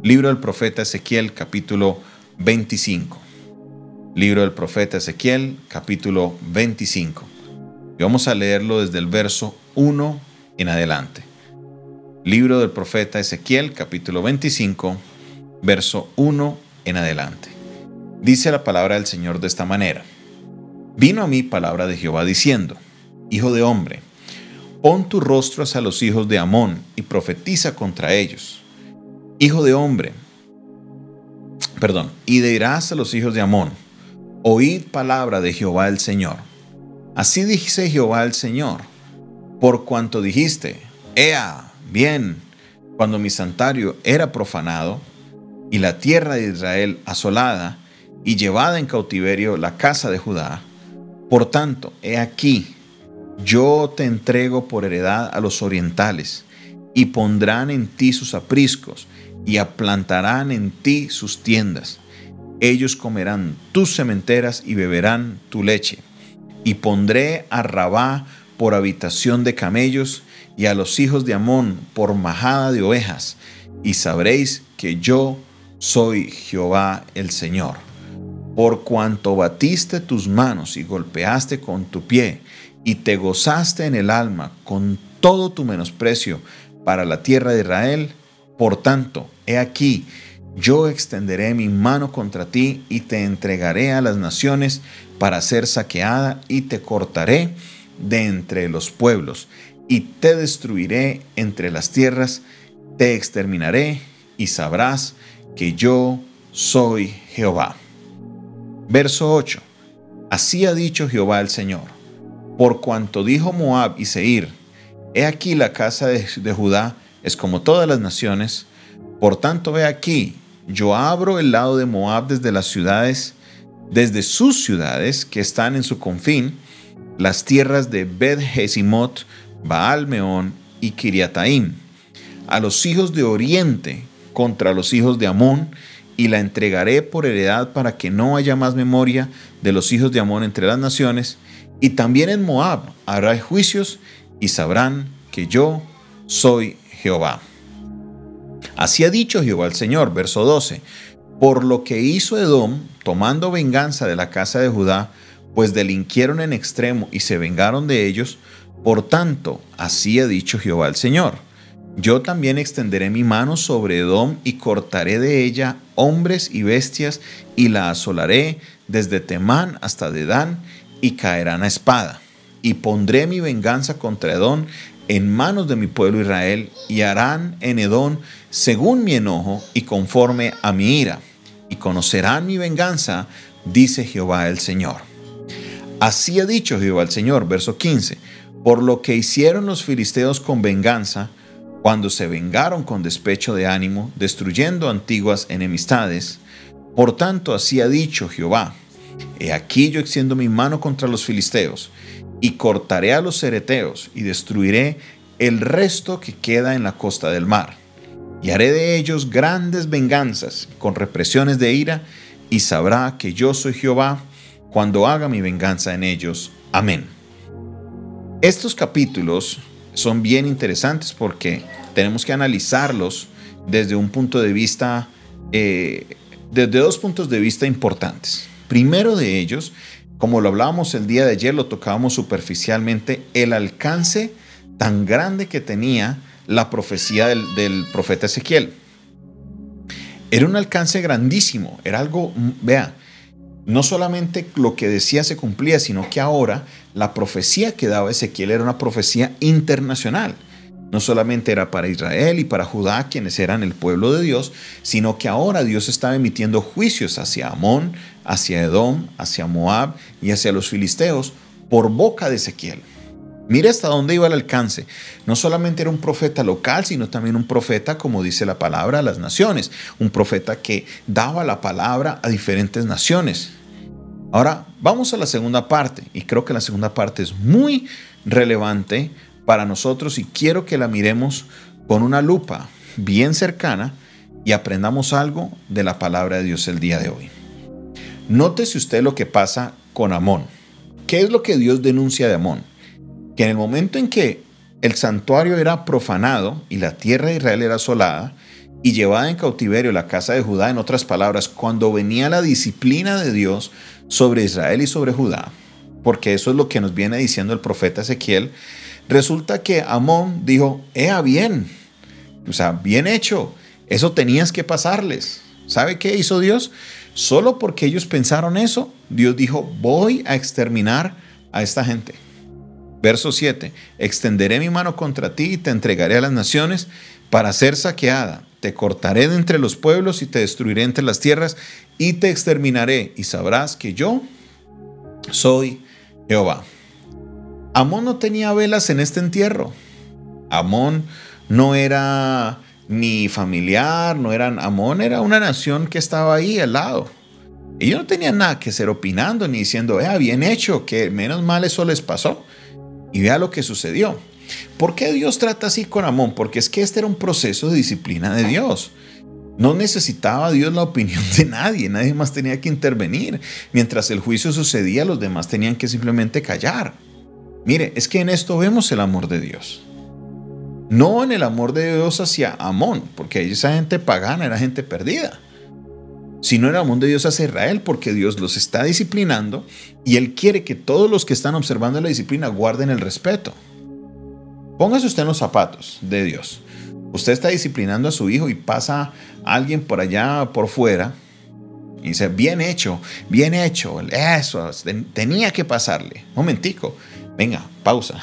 Libro del profeta Ezequiel capítulo 25. Libro del profeta Ezequiel capítulo 25. Y vamos a leerlo desde el verso 1 en adelante. Libro del profeta Ezequiel capítulo 25, verso 1 en adelante. Dice la palabra del Señor de esta manera. Vino a mí palabra de Jehová diciendo, Hijo de hombre, pon tu rostro hacia los hijos de Amón y profetiza contra ellos. Hijo de hombre, perdón, y dirás a los hijos de Amón, oíd palabra de Jehová el Señor. Así dice Jehová el Señor, por cuanto dijiste, Ea, bien, cuando mi santuario era profanado y la tierra de Israel asolada y llevada en cautiverio la casa de Judá, por tanto, he aquí, yo te entrego por heredad a los orientales, y pondrán en ti sus apriscos, y aplantarán en ti sus tiendas. Ellos comerán tus cementeras y beberán tu leche. Y pondré a Rabá por habitación de camellos, y a los hijos de Amón por majada de ovejas, y sabréis que yo soy Jehová el Señor por cuanto batiste tus manos y golpeaste con tu pie y te gozaste en el alma con todo tu menosprecio para la tierra de Israel, por tanto, he aquí, yo extenderé mi mano contra ti y te entregaré a las naciones para ser saqueada y te cortaré de entre los pueblos y te destruiré entre las tierras, te exterminaré y sabrás que yo soy Jehová. Verso 8. Así ha dicho Jehová el Señor, por cuanto dijo Moab y Seir, he aquí la casa de, Judá es como todas las naciones, por tanto ve aquí, yo abro el lado de Moab desde las ciudades, desde sus ciudades que están en su confín, las tierras de Bet Jesimot, Baal Meón y Kiriataim, a los hijos de Oriente contra los hijos de Amón, y la entregaré por heredad para que no haya más memoria de los hijos de Amón entre las naciones, y también en Moab hará juicios y sabrán que yo soy Jehová. Así ha dicho Jehová el Señor, verso 12, por lo que hizo Edom, tomando venganza de la casa de Judá, pues delinquieron en extremo y se vengaron de ellos, por tanto, así ha dicho Jehová el Señor yo también extenderé mi mano sobre Edom y cortaré de ella hombres y bestias y la asolaré desde Temán hasta Dedán y caerán a espada. Y pondré mi venganza contra Edom en manos de mi pueblo Israel y harán en Edom según mi enojo y conforme a mi ira. Y conocerán mi venganza, dice Jehová el Señor. Así ha dicho Jehová el Señor, verso 15, por lo que hicieron los filisteos con venganza, cuando se vengaron con despecho de ánimo, destruyendo antiguas enemistades. Por tanto, así ha dicho Jehová, He aquí yo extiendo mi mano contra los filisteos, y cortaré a los cereteos, y destruiré el resto que queda en la costa del mar. Y haré de ellos grandes venganzas, con represiones de ira, y sabrá que yo soy Jehová, cuando haga mi venganza en ellos. Amén. Estos capítulos son bien interesantes porque tenemos que analizarlos desde un punto de vista, eh, desde dos puntos de vista importantes. Primero de ellos, como lo hablábamos el día de ayer, lo tocábamos superficialmente, el alcance tan grande que tenía la profecía del, profeta Ezequiel. Era un alcance grandísimo, era algo, vea, no solamente lo que decía se cumplía, sino que ahora la profecía que daba Ezequiel era una profecía internacional. No solamente era para Israel y para Judá, quienes eran el pueblo de Dios, sino que ahora Dios estaba emitiendo juicios hacia Amón, hacia Edom, hacia Moab y hacia los filisteos por boca de Ezequiel. Mira hasta dónde iba el alcance. No solamente era un profeta local, sino también un profeta, como dice la palabra, a las naciones. Un profeta que daba la palabra a diferentes naciones. Ahora, vamos a la segunda parte, y creo que la segunda parte es muy relevante para nosotros y quiero que la miremos con una lupa bien cercana y aprendamos algo de la palabra de Dios el día de hoy. Nótese usted lo que pasa con Amón. ¿Qué es lo que Dios denuncia de Amón? Que en el momento en que el santuario era profanado y la tierra de Israel era asolada, y llevada en cautiverio la casa de Judá, en otras palabras, cuando venía la disciplina de Dios sobre Israel y sobre Judá, porque eso es lo que nos viene diciendo el profeta Ezequiel, resulta que Amón dijo, ea bien, o sea, bien hecho, eso tenías que pasarles. ¿Sabe qué hizo Dios? Solo porque ellos pensaron eso, Dios dijo, voy a exterminar a esta gente. Verso 7, extenderé mi mano contra ti y te entregaré a las naciones para ser saqueada. Te cortaré de entre los pueblos y te destruiré entre las tierras y te exterminaré y sabrás que yo soy Jehová. Amón no tenía velas en este entierro. Amón no era ni familiar, no eran Amón, era una nación que estaba ahí al lado. Ellos no tenían nada que ser opinando ni diciendo, eh, bien hecho, que menos mal eso les pasó. Y vea lo que sucedió. ¿Por qué Dios trata así con Amón? Porque es que este era un proceso de disciplina de Dios. No necesitaba Dios la opinión de nadie, nadie más tenía que intervenir. Mientras el juicio sucedía, los demás tenían que simplemente callar. Mire, es que en esto vemos el amor de Dios. No en el amor de Dios hacia Amón, porque esa gente pagana era gente perdida, sino en el amor de Dios hacia Israel, porque Dios los está disciplinando y Él quiere que todos los que están observando la disciplina guarden el respeto. Póngase usted en los zapatos de Dios. Usted está disciplinando a su hijo y pasa alguien por allá por fuera y dice, bien hecho, bien hecho, eso, tenía que pasarle. Momentico, venga, pausa.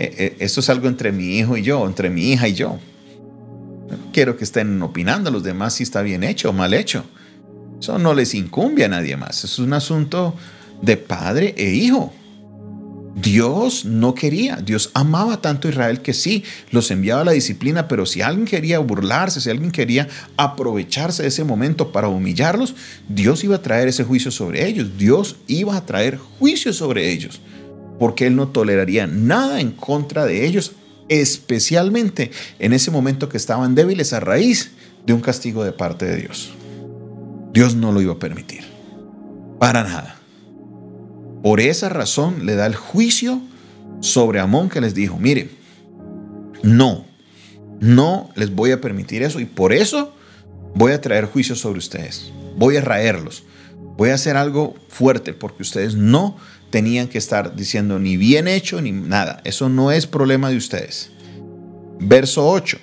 Eh, eh, esto es algo entre mi hijo y yo, entre mi hija y yo. quiero que estén opinando los demás si está bien hecho o mal hecho. Eso no les incumbe a nadie más. Es un asunto de padre e hijo. Dios no quería, Dios amaba tanto a Israel que sí, los enviaba a la disciplina, pero si alguien quería burlarse, si alguien quería aprovecharse de ese momento para humillarlos, Dios iba a traer ese juicio sobre ellos, Dios iba a traer juicio sobre ellos porque Él no toleraría nada en contra de ellos, especialmente en ese momento que estaban débiles a raíz de un castigo de parte de Dios. Dios no lo iba a permitir, para nada. Por esa razón le da el juicio sobre Amón que les dijo, mire, no, no les voy a permitir eso y por eso voy a traer juicio sobre ustedes, voy a raerlos, voy a hacer algo fuerte porque ustedes no tenían que estar diciendo ni bien hecho ni nada. Eso no es problema de ustedes. Verso 8.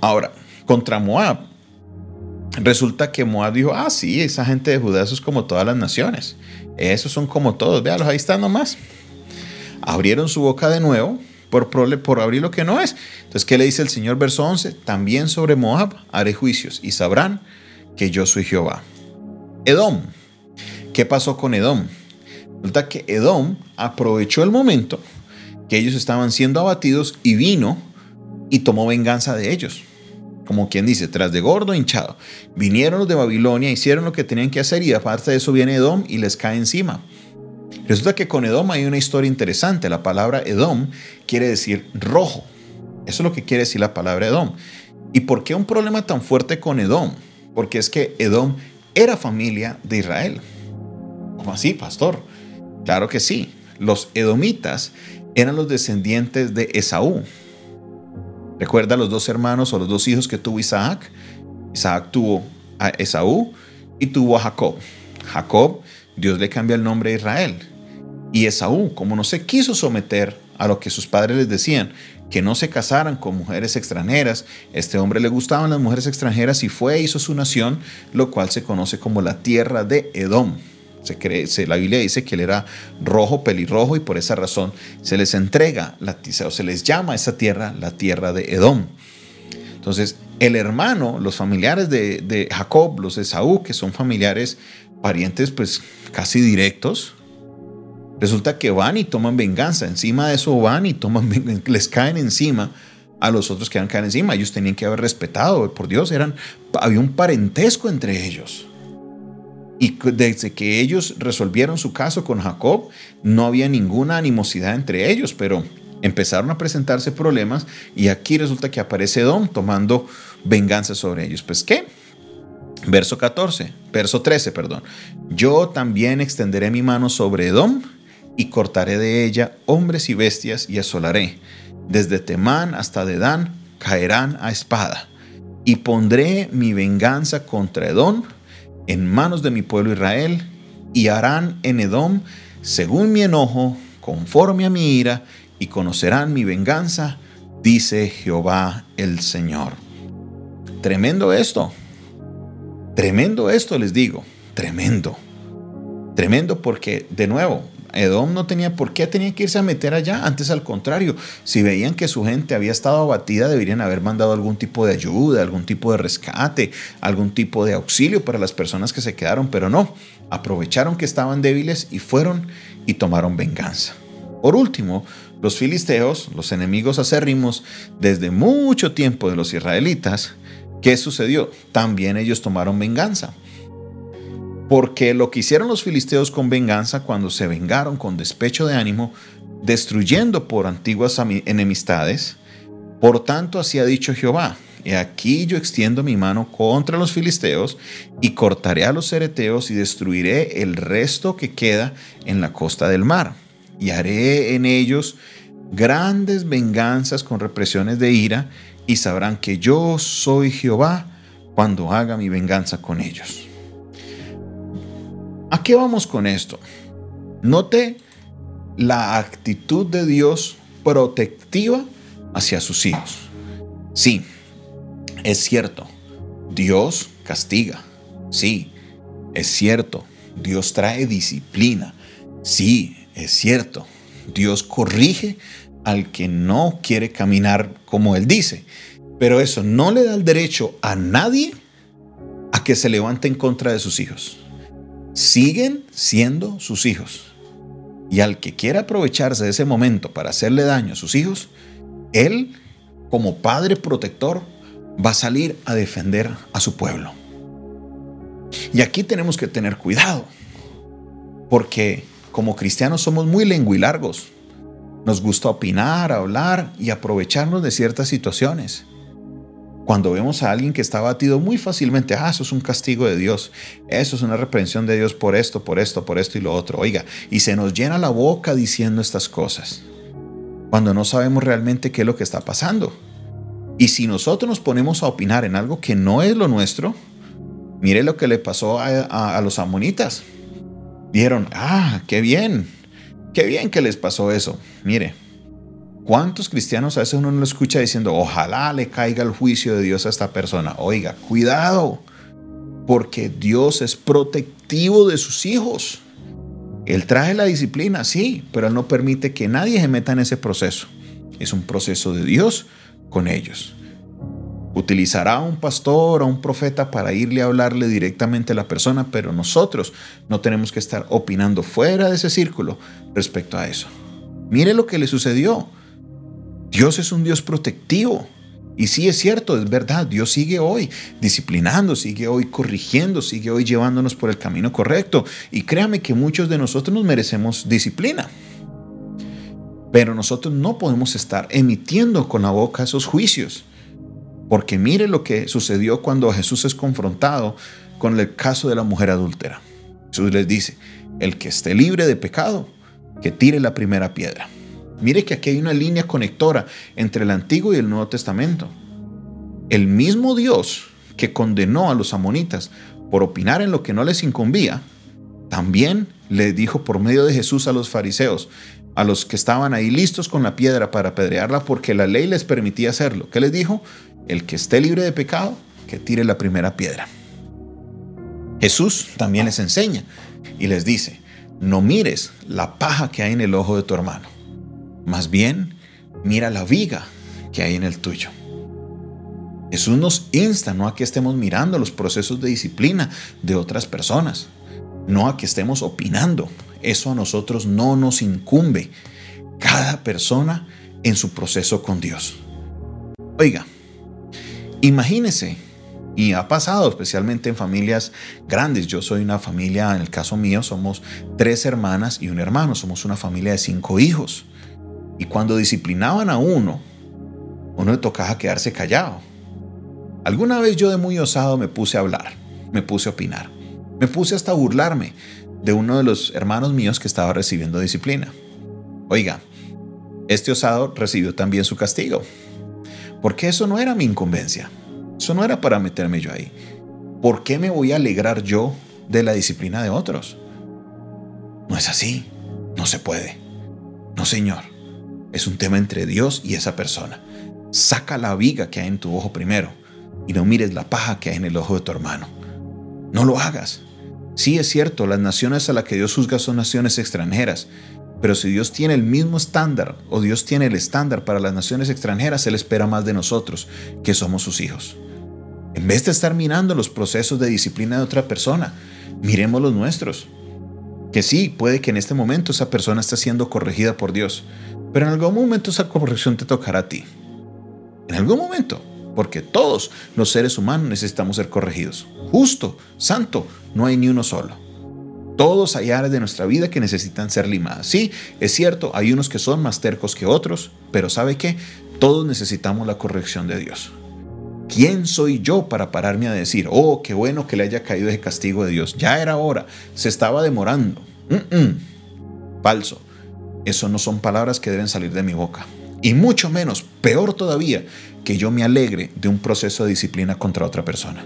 Ahora, contra Moab. Resulta que Moab dijo, ah, sí, esa gente de Judá, eso es como todas las naciones. Esos son como todos, véalos, ahí están nomás. Abrieron su boca de nuevo por, por abrir lo que no es. Entonces, ¿qué le dice el Señor? Verso 11, también sobre Moab haré juicios y sabrán que yo soy Jehová. Edom. ¿Qué pasó con Edom? Resulta que Edom aprovechó el momento que ellos estaban siendo abatidos y vino y tomó venganza de ellos. Como quien dice, tras de gordo hinchado. Vinieron los de Babilonia, hicieron lo que tenían que hacer y aparte de eso viene Edom y les cae encima. Resulta que con Edom hay una historia interesante. La palabra Edom quiere decir rojo. Eso es lo que quiere decir la palabra Edom. ¿Y por qué un problema tan fuerte con Edom? Porque es que Edom era familia de Israel. ¿Cómo así, pastor? Claro que sí. Los edomitas eran los descendientes de Esaú. Recuerda los dos hermanos o los dos hijos que tuvo Isaac. Isaac tuvo a Esaú y tuvo a Jacob. Jacob, Dios le cambia el nombre a Israel. Y Esaú, como no se quiso someter a lo que sus padres les decían, que no se casaran con mujeres extranjeras, este hombre le gustaban las mujeres extranjeras y fue e hizo su nación, lo cual se conoce como la tierra de Edom. Se cree, la Biblia dice que él era rojo, pelirrojo, y por esa razón se les entrega, la, o se les llama a esa tierra la tierra de Edom. Entonces, el hermano, los familiares de, Jacob, los de Saúl, que son familiares, parientes, pues casi directos, resulta que van y toman venganza. Encima de eso van y toman, les caen encima a los otros que a caer encima. Ellos tenían que haber respetado, por Dios, eran, había un parentesco entre ellos. Y desde que ellos resolvieron su caso con Jacob, no había ninguna animosidad entre ellos, pero empezaron a presentarse problemas y aquí resulta que aparece Edom tomando venganza sobre ellos. Pues qué? Verso 14, verso 13, perdón. Yo también extenderé mi mano sobre Edom y cortaré de ella hombres y bestias y asolaré. Desde Temán hasta Dedán caerán a espada y pondré mi venganza contra Edom en manos de mi pueblo Israel, y harán en Edom según mi enojo, conforme a mi ira, y conocerán mi venganza, dice Jehová el Señor. Tremendo esto, tremendo esto les digo, tremendo, tremendo porque de nuevo, Edom no tenía por qué tenía que irse a meter allá. Antes, al contrario, si veían que su gente había estado abatida, deberían haber mandado algún tipo de ayuda, algún tipo de rescate, algún tipo de auxilio para las personas que se quedaron, pero no. Aprovecharon que estaban débiles y fueron y tomaron venganza. Por último, los filisteos, los enemigos acérrimos desde mucho tiempo de los israelitas, ¿qué sucedió? También ellos tomaron venganza. Porque lo que hicieron los filisteos con venganza cuando se vengaron con despecho de ánimo, destruyendo por antiguas enemistades, por tanto así ha dicho Jehová, y aquí yo extiendo mi mano contra los filisteos y cortaré a los cereteos y destruiré el resto que queda en la costa del mar. Y haré en ellos grandes venganzas con represiones de ira y sabrán que yo soy Jehová cuando haga mi venganza con ellos. ¿A qué vamos con esto? Note la actitud de Dios protectiva hacia sus hijos. Sí, es cierto, Dios castiga. Sí, es cierto, Dios trae disciplina. Sí, es cierto, Dios corrige al que no quiere caminar como Él dice. Pero eso no le da el derecho a nadie a que se levante en contra de sus hijos siguen siendo sus hijos. Y al que quiera aprovecharse de ese momento para hacerle daño a sus hijos, él, como padre protector, va a salir a defender a su pueblo. Y aquí tenemos que tener cuidado, porque como cristianos somos muy lenguilargos. Nos gusta opinar, hablar y aprovecharnos de ciertas situaciones. Cuando vemos a alguien que está batido muy fácilmente, ah, eso es un castigo de Dios, eso es una reprensión de Dios por esto, por esto, por esto y lo otro. Oiga, y se nos llena la boca diciendo estas cosas, cuando no sabemos realmente qué es lo que está pasando. Y si nosotros nos ponemos a opinar en algo que no es lo nuestro, mire lo que le pasó a, a los amonitas. Dijeron, ah, qué bien, qué bien que les pasó eso. Mire, ¿Cuántos cristianos a veces uno no lo escucha diciendo, ojalá le caiga el juicio de Dios a esta persona? Oiga, cuidado, porque Dios es protectivo de sus hijos. Él trae la disciplina, sí, pero Él no permite que nadie se meta en ese proceso. Es un proceso de Dios con ellos. Utilizará a un pastor o un profeta para irle a hablarle directamente a la persona, pero nosotros no tenemos que estar opinando fuera de ese círculo respecto a eso. Mire lo que le sucedió. Dios es un Dios protectivo. Y sí es cierto, es verdad, Dios sigue hoy disciplinando, sigue hoy corrigiendo, sigue hoy llevándonos por el camino correcto. Y créame que muchos de nosotros nos merecemos disciplina. Pero nosotros no podemos estar emitiendo con la boca esos juicios. Porque mire lo que sucedió cuando Jesús es confrontado con el caso de la mujer adúltera. Jesús les dice, el que esté libre de pecado, que tire la primera piedra. Mire que aquí hay una línea conectora entre el Antiguo y el Nuevo Testamento. El mismo Dios que condenó a los amonitas por opinar en lo que no les incumbía, también le dijo por medio de Jesús a los fariseos, a los que estaban ahí listos con la piedra para apedrearla porque la ley les permitía hacerlo. ¿Qué les dijo? El que esté libre de pecado, que tire la primera piedra. Jesús también les enseña y les dice, no mires la paja que hay en el ojo de tu hermano más bien, mira la viga que hay en el tuyo. Jesús nos insta no a que estemos mirando los procesos de disciplina de otras personas, no a que estemos opinando. Eso a nosotros no nos incumbe. Cada persona en su proceso con Dios. Oiga, imagínese, y ha pasado especialmente en familias grandes. Yo soy una familia, en el caso mío, somos tres hermanas y un hermano. Somos una familia de cinco hijos. Y cuando disciplinaban a uno, uno le tocaba quedarse callado. Alguna vez yo de muy osado me puse a hablar, me puse a opinar, me puse hasta a burlarme de uno de los hermanos míos que estaba recibiendo disciplina. Oiga, este osado recibió también su castigo, porque eso no era mi incumbencia. Eso no era para meterme yo ahí. ¿Por qué me voy a alegrar yo de la disciplina de otros? No es así. No se puede. No, Señor. Es un tema entre Dios y esa persona. Saca la viga que hay en tu ojo primero y no mires la paja que hay en el ojo de tu hermano. No lo hagas. Sí es cierto, las naciones a las que Dios juzga son naciones extranjeras, pero si Dios tiene el mismo estándar o Dios tiene el estándar para las naciones extranjeras, Él espera más de nosotros, que somos sus hijos. En vez de estar mirando los procesos de disciplina de otra persona, miremos los nuestros. Que sí, puede que en este momento esa persona esté siendo corregida por Dios, pero en algún momento esa corrección te tocará a ti. En algún momento, porque todos los seres humanos necesitamos ser corregidos. Justo, santo, no hay ni uno solo. Todos hay áreas de nuestra vida que necesitan ser limadas. Sí, es cierto, hay unos que son más tercos que otros, pero ¿sabe qué? Todos necesitamos la corrección de Dios. ¿Quién soy yo para pararme a decir, oh, qué bueno que le haya caído ese castigo de Dios? Ya era hora, se estaba demorando. Falso. Eso no son palabras que deben salir de mi boca. Y mucho menos, peor todavía, que yo me alegre de un proceso de disciplina contra otra persona.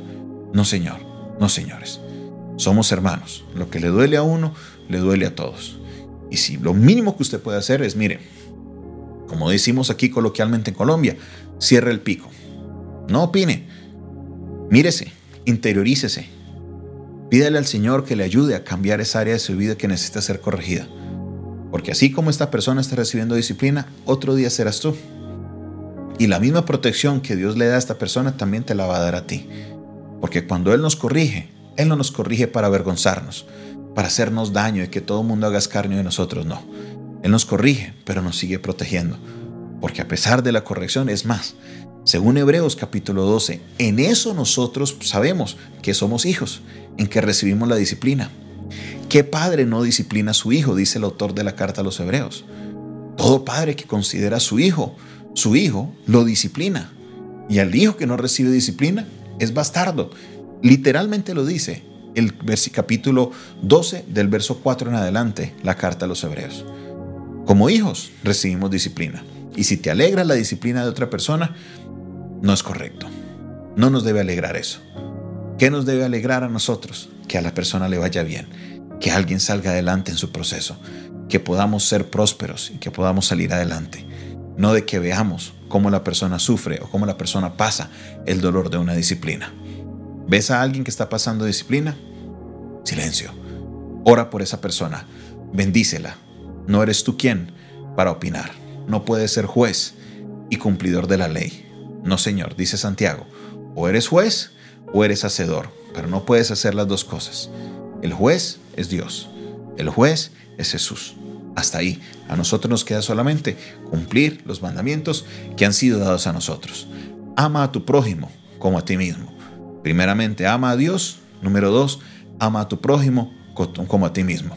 No, señor, no, señores. Somos hermanos. Lo que le duele a uno, le duele a todos. Y si lo mínimo que usted puede hacer es, mire, como decimos aquí coloquialmente en Colombia, cierre el pico. No opine. Mírese, interiorícese. Pídale al Señor que le ayude a cambiar esa área de su vida que necesita ser corregida. Porque así como esta persona está recibiendo disciplina, otro día serás tú. Y la misma protección que Dios le da a esta persona también te la va a dar a ti. Porque cuando Él nos corrige, Él no nos corrige para avergonzarnos, para hacernos daño y que todo el mundo haga escarnio de nosotros, no. Él nos corrige, pero nos sigue protegiendo. Porque a pesar de la corrección, es más, según Hebreos capítulo 12, en eso nosotros sabemos que somos hijos, en que recibimos la disciplina. ¿Qué padre no disciplina a su hijo? Dice el autor de la carta a los Hebreos. Todo padre que considera a su hijo su hijo lo disciplina. Y al hijo que no recibe disciplina es bastardo. Literalmente lo dice el capítulo 12 del verso 4 en adelante, la carta a los hebreos. Como hijos recibimos disciplina. Y si te alegra la disciplina de otra persona, no es correcto. No nos debe alegrar eso. ¿Qué nos debe alegrar a nosotros? Que a la persona le vaya bien, que alguien salga adelante en su proceso, que podamos ser prósperos y que podamos salir adelante no de que veamos cómo la persona sufre o cómo la persona pasa el dolor de una disciplina. ¿Ves a alguien que está pasando disciplina? Silencio. Ora por esa persona. Bendícela. No eres tú quien para opinar. No puedes ser juez y cumplidor de la ley. No, Señor, dice Santiago. O eres juez o eres hacedor, pero no puedes hacer las dos cosas. El juez es Dios. El juez es Jesús. Hasta ahí. A nosotros nos queda solamente cumplir los mandamientos que han sido dados a nosotros. Ama a tu prójimo como a ti mismo. Primeramente, ama a Dios. Número dos, ama a tu prójimo como a ti mismo.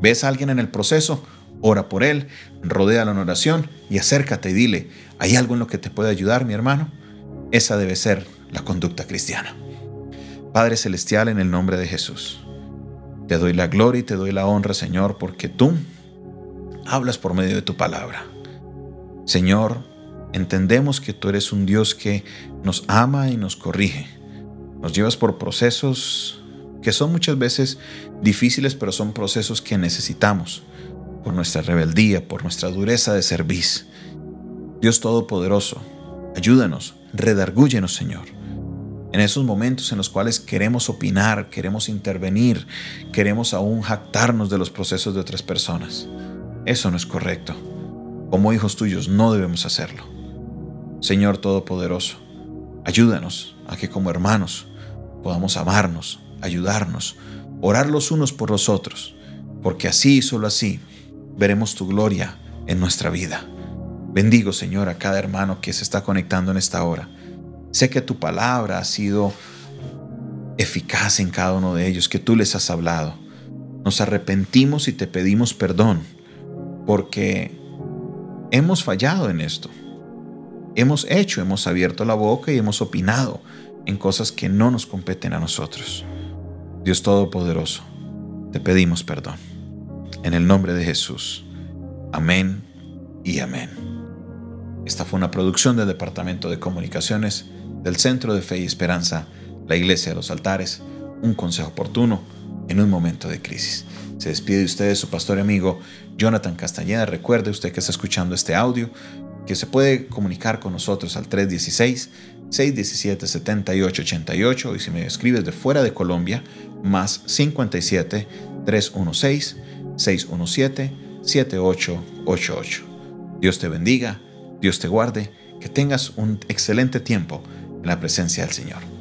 ¿Ves a alguien en el proceso? Ora por él, rodea en oración y acércate y dile, ¿hay algo en lo que te puede ayudar, mi hermano? Esa debe ser la conducta cristiana. Padre Celestial, en el nombre de Jesús, te doy la gloria y te doy la honra, Señor, porque tú hablas por medio de tu palabra. Señor, entendemos que tú eres un Dios que nos ama y nos corrige. Nos llevas por procesos que son muchas veces difíciles, pero son procesos que necesitamos por nuestra rebeldía, por nuestra dureza de servicio. Dios Todopoderoso, ayúdanos, redargúyenos, Señor. En esos momentos en los cuales queremos opinar, queremos intervenir, queremos aún jactarnos de los procesos de otras personas. Eso no es correcto. Como hijos tuyos no debemos hacerlo. Señor Todopoderoso, ayúdanos a que como hermanos podamos amarnos, ayudarnos, orar los unos por los otros, porque así y solo así veremos tu gloria en nuestra vida. Bendigo, Señor, a cada hermano que se está conectando en esta hora. Sé que tu palabra ha sido eficaz en cada uno de ellos, que tú les has hablado. Nos arrepentimos y te pedimos perdón porque hemos fallado en esto. Hemos hecho, hemos abierto la boca y hemos opinado en cosas que no nos competen a nosotros. Dios Todopoderoso, te pedimos perdón. En el nombre de Jesús. Amén y amén. Esta fue una producción del Departamento de Comunicaciones del Centro de Fe y Esperanza, la Iglesia de los Altares, un consejo oportuno en un momento de crisis. Se despide de ustedes su pastor y amigo Jonathan Castañeda. Recuerde usted que está escuchando este audio, que se puede comunicar con nosotros al 316-617-7888 y si me escribes de fuera de Colombia, más 57 316 617 7888. Dios te bendiga, Dios te guarde, que tengas un excelente tiempo en la presencia del Señor.